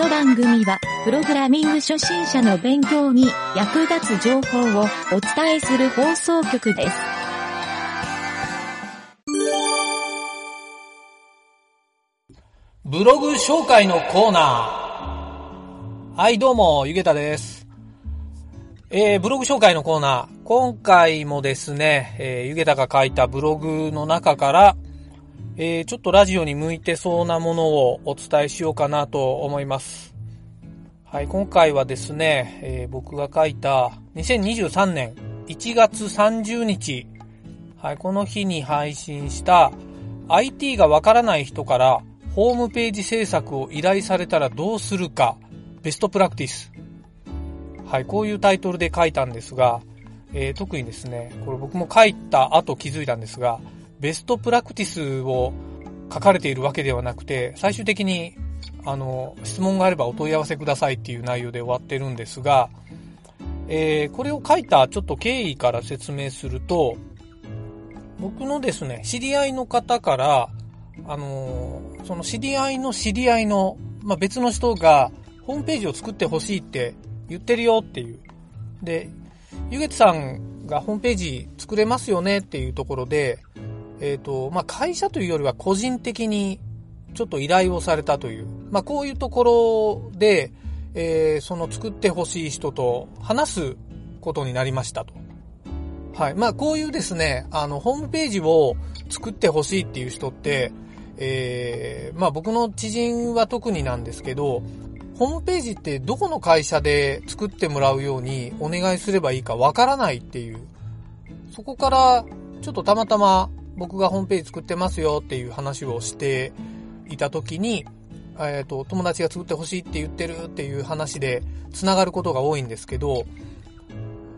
この番組は、プログラミング初心者の勉強に役立つ情報をお伝えする放送局です。ブログ紹介のコーナー。はい、どうも、ゆげたです。えー、ブログ紹介のコーナー。今回もですね、えー、ゆげたが書いたブログの中から、えー、ちょっとラジオに向いてそうなものをお伝えしようかなと思います。はい、今回はですね、えー、僕が書いた2023年1月30日、はい、この日に配信した IT がわからない人からホームページ制作を依頼されたらどうするか、ベストプラクティス。はい、こういうタイトルで書いたんですが、えー、特にですね、これ僕も書いた後気づいたんですが、ベストプラクティスを書かれているわけではなくて、最終的に、あの、質問があればお問い合わせくださいっていう内容で終わってるんですが、えー、これを書いたちょっと経緯から説明すると、僕のですね、知り合いの方から、あのー、その知り合いの知り合いの、まあ、別の人が、ホームページを作ってほしいって言ってるよっていう。で、ゆげつさんがホームページ作れますよねっていうところで、えっ、ー、と、まあ、会社というよりは個人的にちょっと依頼をされたという、まあ、こういうところで、えー、その作ってほしい人と話すことになりましたと。はい。まあ、こういうですね、あの、ホームページを作ってほしいっていう人って、えー、まあ僕の知人は特になんですけど、ホームページってどこの会社で作ってもらうようにお願いすればいいかわからないっていう。そこから、ちょっとたまたま僕がホームページ作ってますよっていう話をしていた時に、えっ、ー、と、友達が作ってほしいって言ってるっていう話で繋がることが多いんですけど、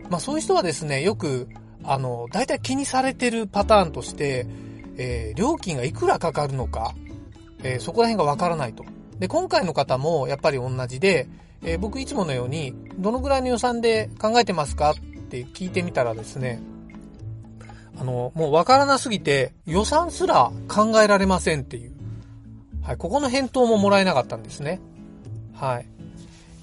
まあそういう人はですね、よく、あの、大体気にされてるパターンとして、えー、料金がいくらかかるのか、えー、そこら辺がわからないと。で、今回の方もやっぱり同じで、えー、僕いつものように、どのぐらいの予算で考えてますかって聞いてみたらですね、あの、もうわからなすぎて予算すら考えられませんっていう。はい、ここの返答ももらえなかったんですね。はい。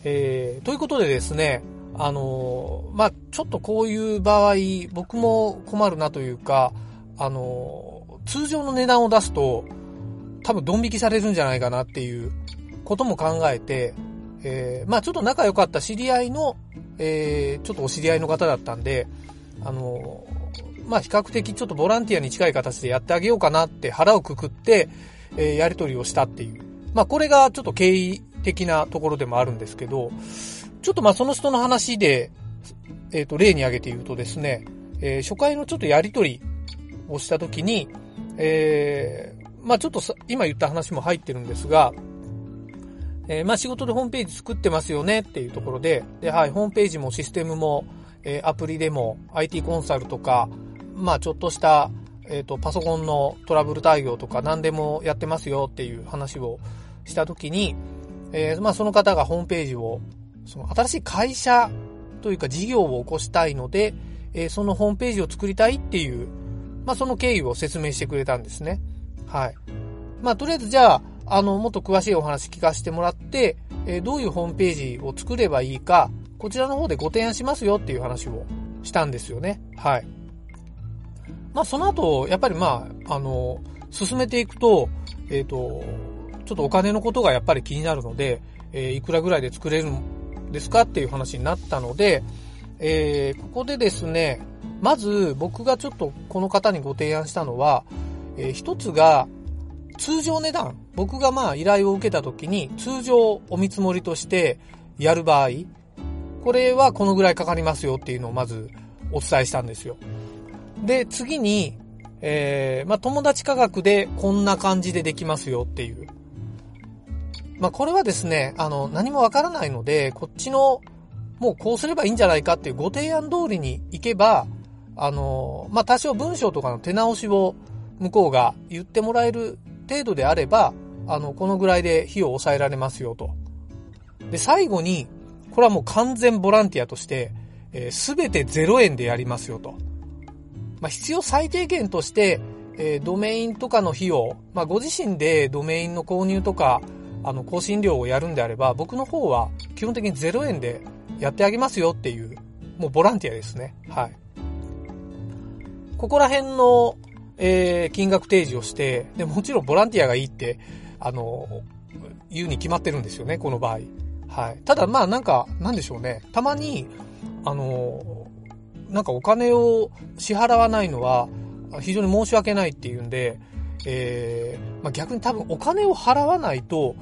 えー、ということでですね、あのまあ、ちょっとこういう場合、僕も困るなというか、あの通常の値段を出すと、多分ドン引きされるんじゃないかなっていうことも考えて、えー、まあちょっと仲良かった知り合いの、えー、ちょっとお知り合いの方だったんで、あのまあ比較的ちょっとボランティアに近い形でやってあげようかなって腹をくくって、えー、やり取りをしたっていう。まあこれがちょっと経緯的なところでもあるんですけど、ちょっとまあその人の話で、えっ、と例に挙げて言うとですね、え初回のちょっとやり取りをしたときに、えー、まあちょっと今言った話も入ってるんですが、えー、まあ仕事でホームページ作ってますよねっていうところで、で、はい、ホームページもシステムも、えー、アプリでも IT コンサルとか、まあちょっとした、えっ、と、パソコンのトラブル対応とか何でもやってますよっていう話をしたときに、えー、まあその方がホームページを、その新しい会社というか事業を起こしたいので、えそのホームページを作りたいっていう、まあ、その経緯を説明してくれたんですね。はい。まあ、とりあえずじゃあ、あの、もっと詳しいお話聞かせてもらって、えー、どういうホームページを作ればいいか、こちらの方でご提案しますよっていう話をしたんですよね。はい。まあ、その後、やっぱりまあ、あの、進めていくと、えっ、ー、と、ちょっとお金のことがやっぱり気になるので、えー、いくらぐらいで作れるんですかっていう話になったので、えー、ここでですね、まず僕がちょっとこの方にご提案したのは、えー、一つが通常値段。僕がまあ依頼を受けた時に通常お見積もりとしてやる場合、これはこのぐらいかかりますよっていうのをまずお伝えしたんですよ。で、次に、えー、まあ友達価格でこんな感じでできますよっていう。まあこれはですね、あの何もわからないので、こっちのもうこうすればいいんじゃないかっていうご提案通りに行けば、あの、まあ、多少文章とかの手直しを向こうが言ってもらえる程度であれば、あの、このぐらいで費用を抑えられますよと。で、最後に、これはもう完全ボランティアとして、す、え、べ、て0円でやりますよと。まあ、必要最低限として、えー、ドメインとかの費用、まあ、ご自身でドメインの購入とか、あの、更新料をやるんであれば、僕の方は基本的に0円でやってあげますよっていう、もうボランティアですね。はい。ここら辺の、えー、金額提示をして、で、もちろんボランティアがいいって、あの、言うに決まってるんですよね、この場合。はい。ただ、まあなんか、なんでしょうね。たまに、あの、なんかお金を支払わないのは、非常に申し訳ないっていうんで、えー、まあ、逆に多分お金を払わないと、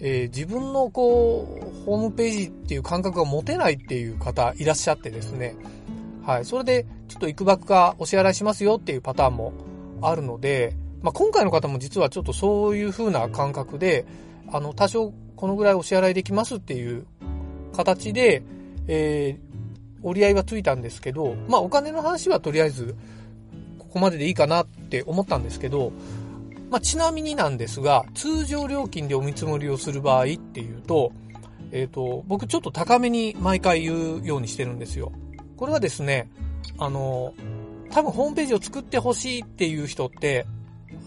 えー、自分のこう、ホームページっていう感覚が持てないっていう方いらっしゃってですね。はい。それで、ちょっといくばくかお支払いしますよっていうパターンもあるので、まあ、今回の方も実はちょっとそういう風な感覚で、あの、多少このぐらいお支払いできますっていう形で、えー、折り合いはついたんですけど、まあ、お金の話はとりあえず、ここまででいいかなって思ったんですけど、まあ、ちなみになんですが、通常料金でお見積もりをする場合っていうと、えっ、ー、と、僕ちょっと高めに毎回言うようにしてるんですよ。これはですね、あの、多分ホームページを作ってほしいっていう人って、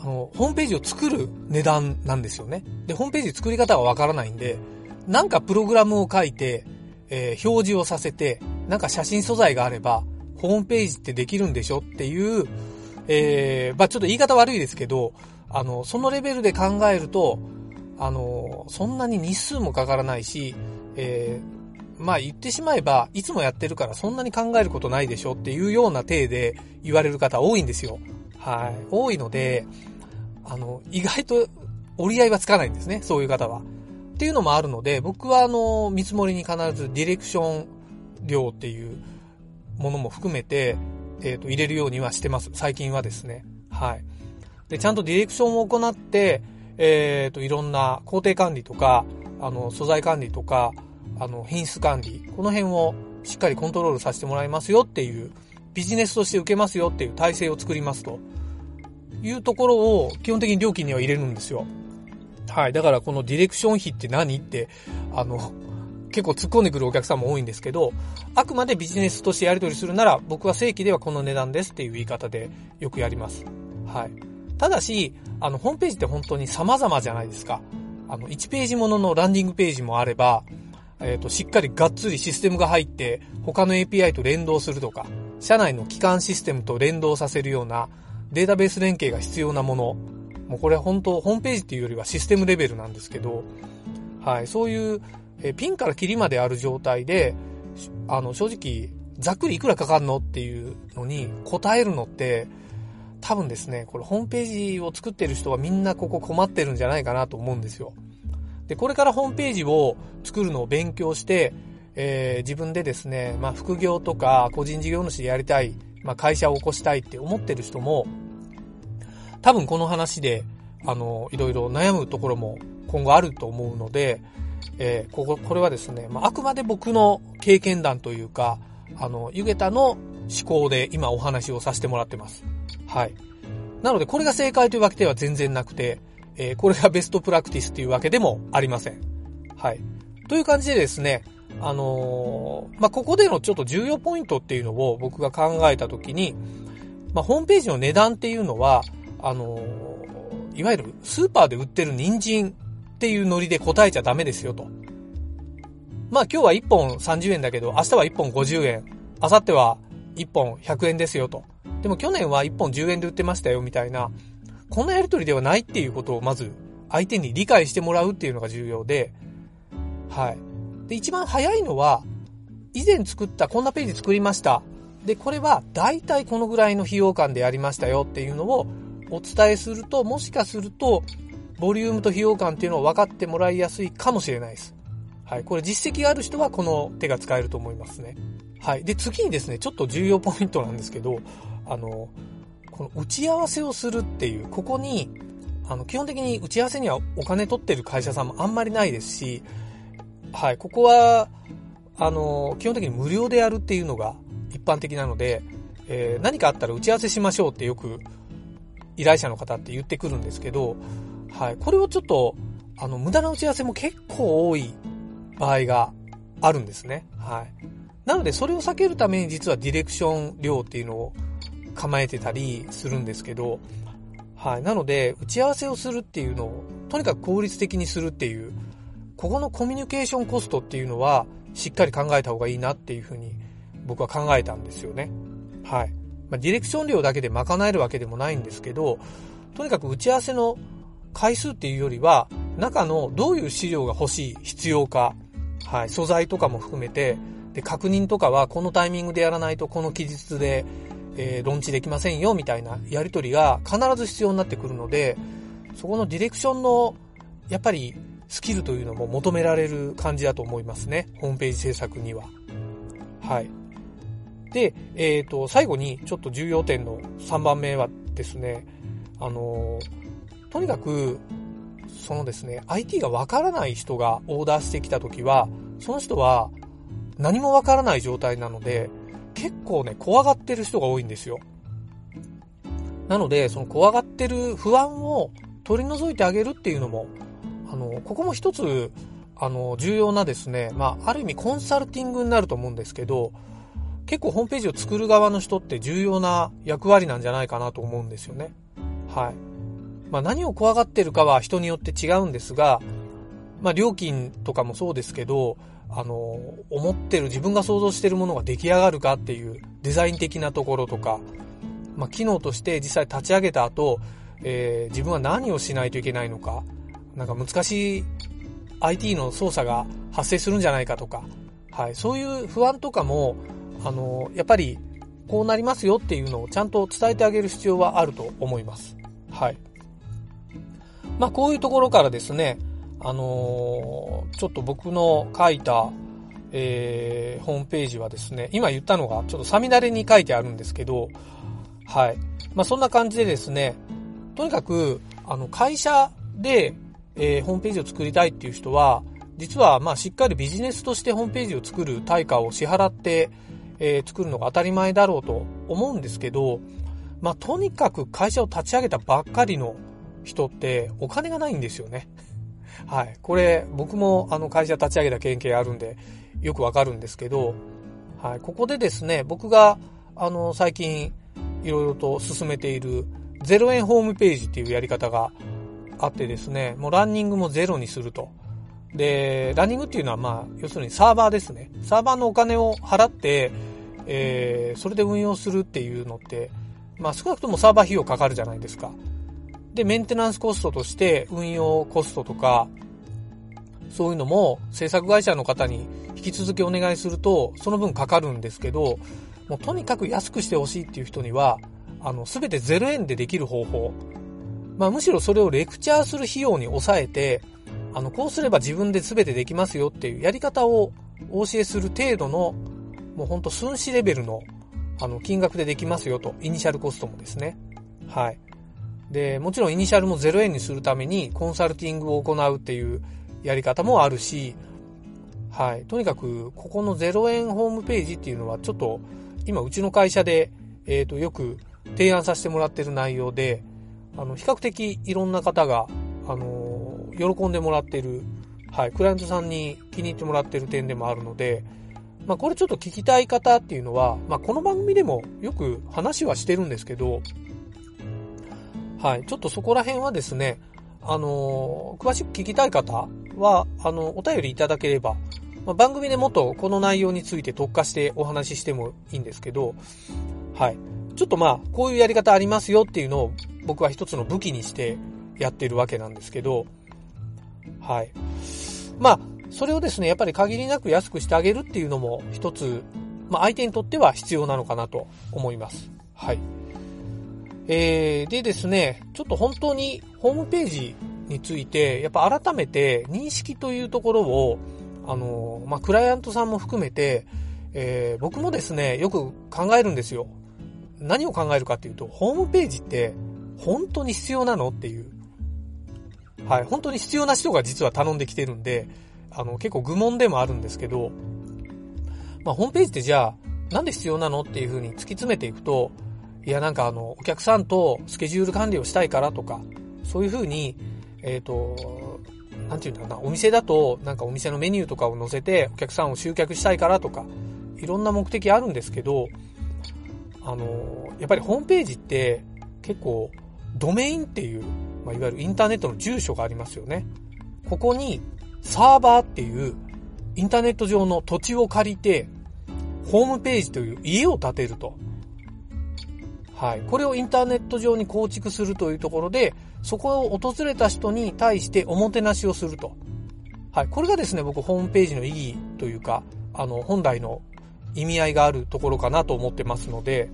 あの、ホームページを作る値段なんですよね。で、ホームページ作り方がわからないんで、なんかプログラムを書いて、えー、表示をさせて、なんか写真素材があれば、ホームページってできるんでしょっていう、えー、まあちょっと言い方悪いですけど、あの、そのレベルで考えると、あの、そんなに日数もかからないし、えー、まあ言ってしまえば、いつもやってるからそんなに考えることないでしょっていうような体で言われる方多いんですよ。はい。多いので、あの、意外と折り合いはつかないんですね、そういう方は。っていうのもあるので、僕はあの、見積もりに必ずディレクション料っていうものも含めて、えっ、ー、と、入れるようにはしてます。最近はですね。はい。で、ちゃんとディレクションを行って、えっ、ー、と、いろんな工程管理とか、あの、素材管理とか、あの、品質管理、この辺をしっかりコントロールさせてもらいますよっていう、ビジネスとして受けますよっていう体制を作りますというところを基本的に料金には入れるんですよ。はい。だからこのディレクション費って何って、あの、結構突っ込んでくるお客さんも多いんですけど、あくまでビジネスとしてやり取りするなら、僕は正規ではこの値段ですっていう言い方でよくやります。はい。ただし、あの、ホームページって本当に様々じゃないですか。あの、1ページもののランディングページもあれば、えっ、ー、と、しっかりがっつりシステムが入って、他の API と連動するとか、社内の基幹システムと連動させるようなデータベース連携が必要なもの。もうこれ本当、ホームページっていうよりはシステムレベルなんですけど、はい、そういう、えピンからキリまである状態で、あの、正直、ざっくりいくらかかるのっていうのに答えるのって、多分ですね、これホームページを作ってる人はみんなここ困ってるんじゃないかなと思うんですよ。で、これからホームページを作るのを勉強して、えー、自分でですね、まあ副業とか個人事業主でやりたい、まあ会社を起こしたいって思ってる人も、多分この話で、あの、いろいろ悩むところも今後あると思うので、えー、ここ、これはですね、まあ、あくまで僕の経験談というか、あの、ゆげたの思考で今お話をさせてもらってます。はい。なので、これが正解というわけでは全然なくて、えー、これがベストプラクティスというわけでもありません。はい。という感じでですね、あのー、まあ、ここでのちょっと重要ポイントっていうのを僕が考えたときに、まあ、ホームページの値段っていうのは、あのー、いわゆるスーパーで売ってる人参っていうノリで答えちゃダメですよと。まあ今日は1本30円だけど、明日は1本50円、明後日は1本100円ですよと。でも去年は1本10円で売ってましたよみたいな、こんなやりとりではないっていうことをまず相手に理解してもらうっていうのが重要で、はい。で、一番早いのは、以前作ったこんなページ作りました。で、これは大体このぐらいの費用感でやりましたよっていうのをお伝えすると、もしかすると、ボリュームと費用感っていうのを分かってもらいやすいかもしれないです。はい。これ実績がある人はこの手が使えると思いますね。はい。で、次にですね、ちょっと重要ポイントなんですけど、あの、この打ち合わせをするっていう、ここに、あの、基本的に打ち合わせにはお金取ってる会社さんもあんまりないですし、はい、ここは、あの、基本的に無料でやるっていうのが一般的なので、えー、何かあったら打ち合わせしましょうってよく依頼者の方って言ってくるんですけど、はい、これをちょっと、あの、無駄な打ち合わせも結構多い場合があるんですね。はい。なので、それを避けるために実はディレクション量っていうのを構えてたりするんですけど、はい。なので、打ち合わせをするっていうのを、とにかく効率的にするっていう、ここのコミュニケーションコストっていうのは、しっかり考えた方がいいなっていうふうに、僕は考えたんですよね。はい。まあ、ディレクション量だけで賄えるわけでもないんですけど、とにかく打ち合わせの回数っていうよりは、中のどういう資料が欲しい、必要か、はい、素材とかも含めて、で、確認とかはこのタイミングでやらないとこの期日で、えー、ローンチできませんよ、みたいなやりとりが必ず必要になってくるので、そこのディレクションの、やっぱりスキルというのも求められる感じだと思いますね。ホームページ制作には。はい。で、えっ、ー、と、最後にちょっと重要点の3番目はですね、あのー、とにかく、そのですね、IT がわからない人がオーダーしてきたときは、その人は何もわからない状態なので、結構ね、怖がってる人が多いんですよ。なので、その怖がってる不安を取り除いてあげるっていうのも、あの、ここも一つ、あの、重要なですね、まあ、ある意味コンサルティングになると思うんですけど、結構ホームページを作る側の人って重要な役割なんじゃないかなと思うんですよね。はい。まあ、何を怖がってるかは人によって違うんですが、まあ、料金とかもそうですけど、あの、思ってる自分が想像してるものが出来上がるかっていうデザイン的なところとか、まあ、機能として実際立ち上げた後、えー、自分は何をしないといけないのか、なんか難しい IT の操作が発生するんじゃないかとか、はい、そういう不安とかも、あの、やっぱりこうなりますよっていうのをちゃんと伝えてあげる必要はあると思います。はい。まあこういうところからですね、あのー、ちょっと僕の書いた、えー、ホームページはですね、今言ったのがちょっとサミダレに書いてあるんですけど、はい。まあ、そんな感じでですね、とにかく、あの、会社で、えー、ホームページを作りたいっていう人は、実は、まあ、しっかりビジネスとしてホームページを作る対価を支払って、えー、作るのが当たり前だろうと思うんですけど、まあ、とにかく会社を立ち上げたばっかりの人ってお金がないんですよね。はい。これ、僕もあの会社立ち上げた経験あるんで、よくわかるんですけど、はい。ここでですね、僕が、あの、最近、いろいろと進めている、0円ホームページっていうやり方があってですね、もうランニングもゼロにすると。で、ランニングっていうのはまあ、要するにサーバーですね。サーバーのお金を払って、えー、それで運用するっていうのって、まあ少なくともサーバー費用かかるじゃないですか。で、メンテナンスコストとして運用コストとか、そういうのも制作会社の方に引き続きお願いすると、その分かかるんですけど、もうとにかく安くしてほしいっていう人には、あの、すべて0円でできる方法。まあむしろそれをレクチャーする費用に抑えて、あの、こうすれば自分で全てできますよっていうやり方をお教えする程度の、もうほんと寸志レベルの、あの、金額でできますよと。イニシャルコストもですね。はい。で、もちろんイニシャルも0円にするためにコンサルティングを行うっていうやり方もあるし、はい。とにかく、ここの0円ホームページっていうのはちょっと、今うちの会社で、えっ、ー、と、よく提案させてもらってる内容で、あの、比較的いろんな方が、あのー、喜んでもらってる、はい。クライアントさんに気に入ってもらってる点でもあるので、まあ、これちょっと聞きたい方っていうのは、まあ、この番組でもよく話はしてるんですけど、はい。ちょっとそこら辺はですね、あのー、詳しく聞きたい方は、あの、お便りいただければ、まあ、番組でもっとこの内容について特化してお話ししてもいいんですけど、はい。ちょっとまあ、こういうやり方ありますよっていうのを僕は一つの武器にしてやってるわけなんですけど、はい。まあ、それをですね、やっぱり限りなく安くしてあげるっていうのも一つ、まあ相手にとっては必要なのかなと思います。はい。えー、でですね、ちょっと本当にホームページについて、やっぱ改めて認識というところを、あの、まあ、クライアントさんも含めて、えー、僕もですね、よく考えるんですよ。何を考えるかっていうと、ホームページって本当に必要なのっていう。はい、本当に必要な人が実は頼んできてるんで、あの、結構愚問でもあるんですけど、まあ、ホームページってじゃあ、なんで必要なのっていう風に突き詰めていくと、いや、なんかあの、お客さんとスケジュール管理をしたいからとか、そういうふうに、えっ、ー、と、なんていうんだろうな、お店だと、なんかお店のメニューとかを載せて、お客さんを集客したいからとか、いろんな目的あるんですけど、あの、やっぱりホームページって、結構、ドメインっていう、まあ、いわゆるインターネットの住所がありますよね。ここにサーバーっていうインターネット上の土地を借りて、ホームページという家を建てると。はい。これをインターネット上に構築するというところで、そこを訪れた人に対しておもてなしをすると。はい。これがですね、僕ホームページの意義というか、あの、本来の意味合いがあるところかなと思ってますので、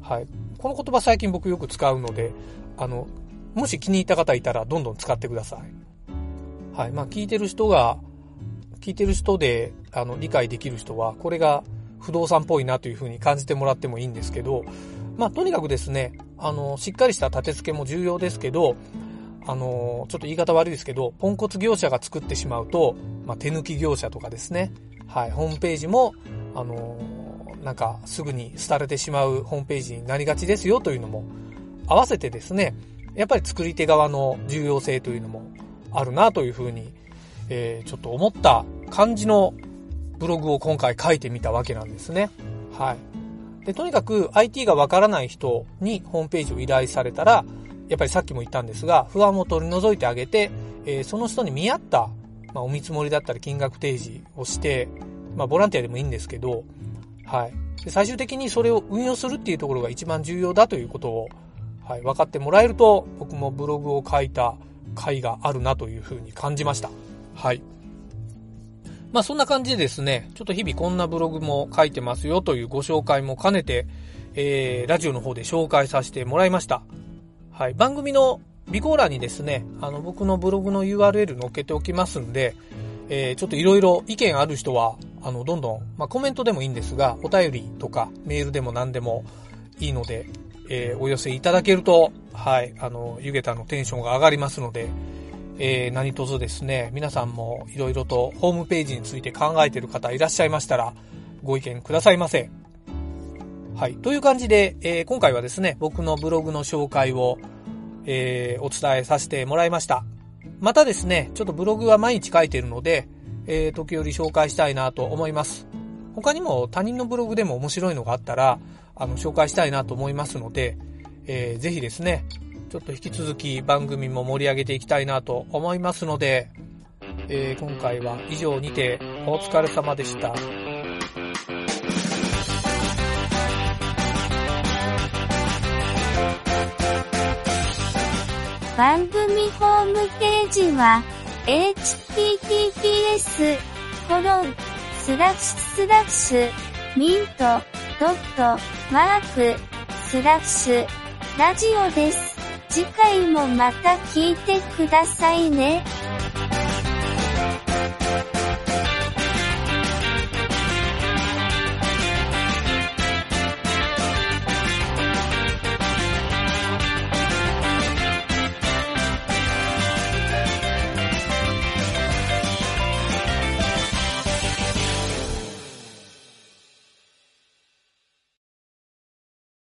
はい。この言葉最近僕よく使うので、あの、もし気に入った方いたらどんどん使ってください。はい。まあ、聞いてる人が、聞いてる人で、あの、理解できる人は、これが不動産っぽいなというふうに感じてもらってもいいんですけど、まあ、とにかくですね、あの、しっかりした立て付けも重要ですけど、あの、ちょっと言い方悪いですけど、ポンコツ業者が作ってしまうと、まあ、手抜き業者とかですね、はい、ホームページも、あの、なんかすぐに廃れてしまうホームページになりがちですよというのも、合わせてですね、やっぱり作り手側の重要性というのもあるなというふうに、えー、ちょっと思った感じのブログを今回書いてみたわけなんですね。はい。で、とにかく IT がわからない人にホームページを依頼されたら、やっぱりさっきも言ったんですが、不安を取り除いてあげて、えー、その人に見合った、まあ、お見積もりだったり金額提示をして、まあ、ボランティアでもいいんですけど、はい。で最終的にそれを運用するっていうところが一番重要だということを、はい、分かってもらえると、僕もブログを書いた回があるなというふうに感じました。はい。まあそんな感じでですね、ちょっと日々こんなブログも書いてますよというご紹介も兼ねて、えー、ラジオの方で紹介させてもらいました。はい、番組の備考欄にですね、あの僕のブログの URL 載っけておきますんで、えー、ちょっといろいろ意見ある人は、あの、どんどん、まあ、コメントでもいいんですが、お便りとかメールでも何でもいいので、えー、お寄せいただけると、はい、あの、ゆげたのテンションが上がりますので、えー、何卒ですね、皆さんもいろいろとホームページについて考えている方いらっしゃいましたら、ご意見くださいませ。はい。という感じで、えー、今回はですね、僕のブログの紹介を、えー、お伝えさせてもらいました。またですね、ちょっとブログは毎日書いているので、えー、時折紹介したいなと思います。他にも他人のブログでも面白いのがあったら、あの、紹介したいなと思いますので、えー、ぜひですね、ちょっと引き続き番組も盛り上げていきたいなと思いますので、えー、今回は以上にてお疲れ様でした。番組ホームページは https コロンスラッシュスラッシュミントドットマークスラッシュラジオです。次回もまた聞いてくださいね。